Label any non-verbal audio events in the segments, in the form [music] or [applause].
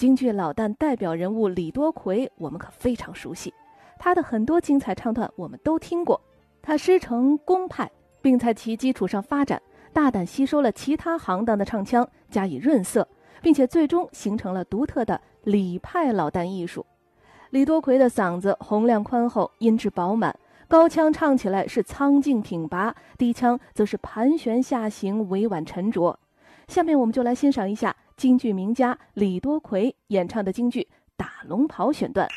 京剧老旦代表人物李多奎，我们可非常熟悉，他的很多精彩唱段我们都听过。他师承公派，并在其基础上发展，大胆吸收了其他行当的唱腔，加以润色，并且最终形成了独特的李派老旦艺术。李多奎的嗓子洪亮宽厚，音质饱满，高腔唱起来是苍劲挺拔，低腔则是盘旋下行，委婉沉着。下面我们就来欣赏一下京剧名家李多奎演唱的京剧《打龙袍》选段。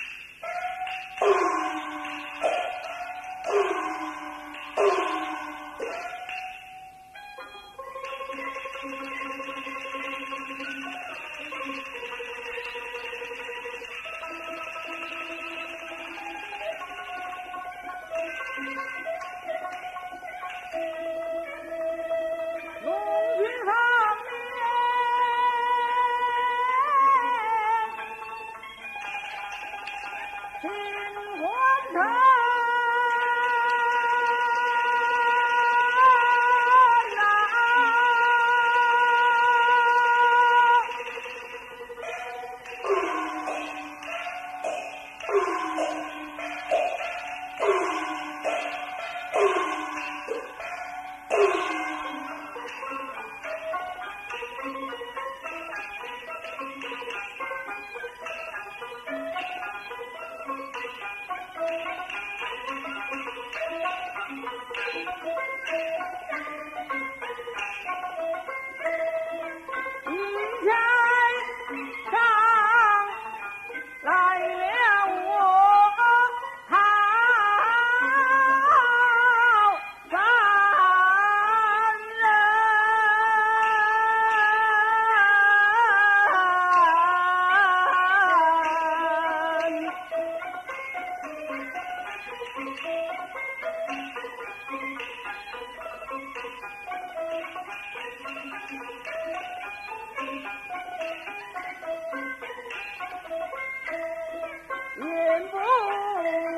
眼不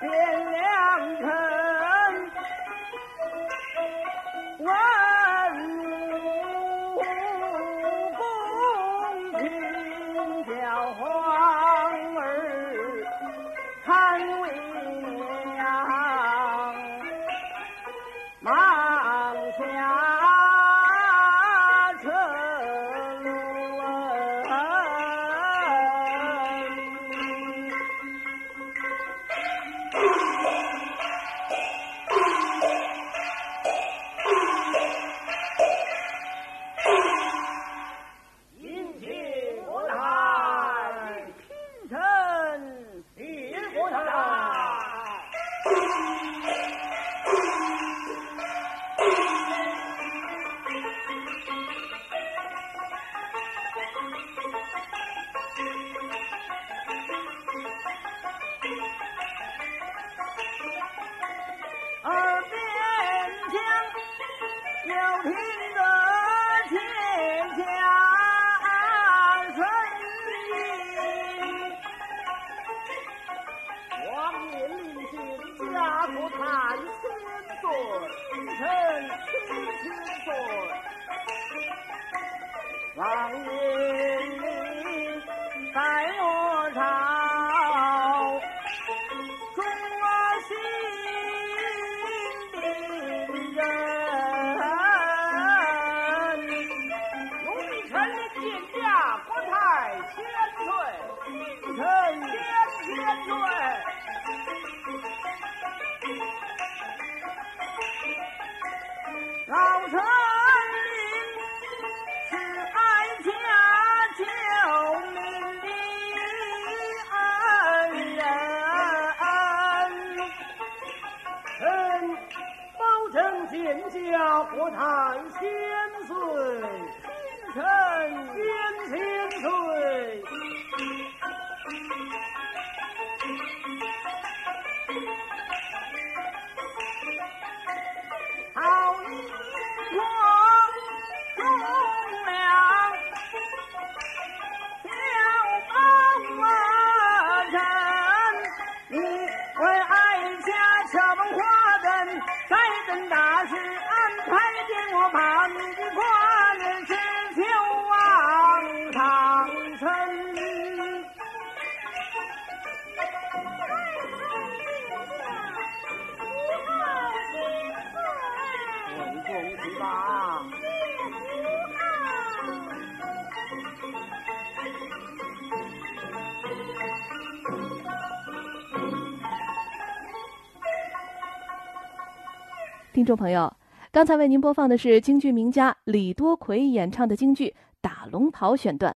变良辰万物公鸣叫皇儿参为娘忙 千千岁，臣千千。王爷您在我朝忠心的人，奴婢臣见驾，国泰千岁，臣千千岁。臣是哀家救命的恩人臣见驾谈千岁臣 [laughs] 听众朋友，刚才为您播放的是京剧名家李多奎演唱的京剧《打龙袍》选段。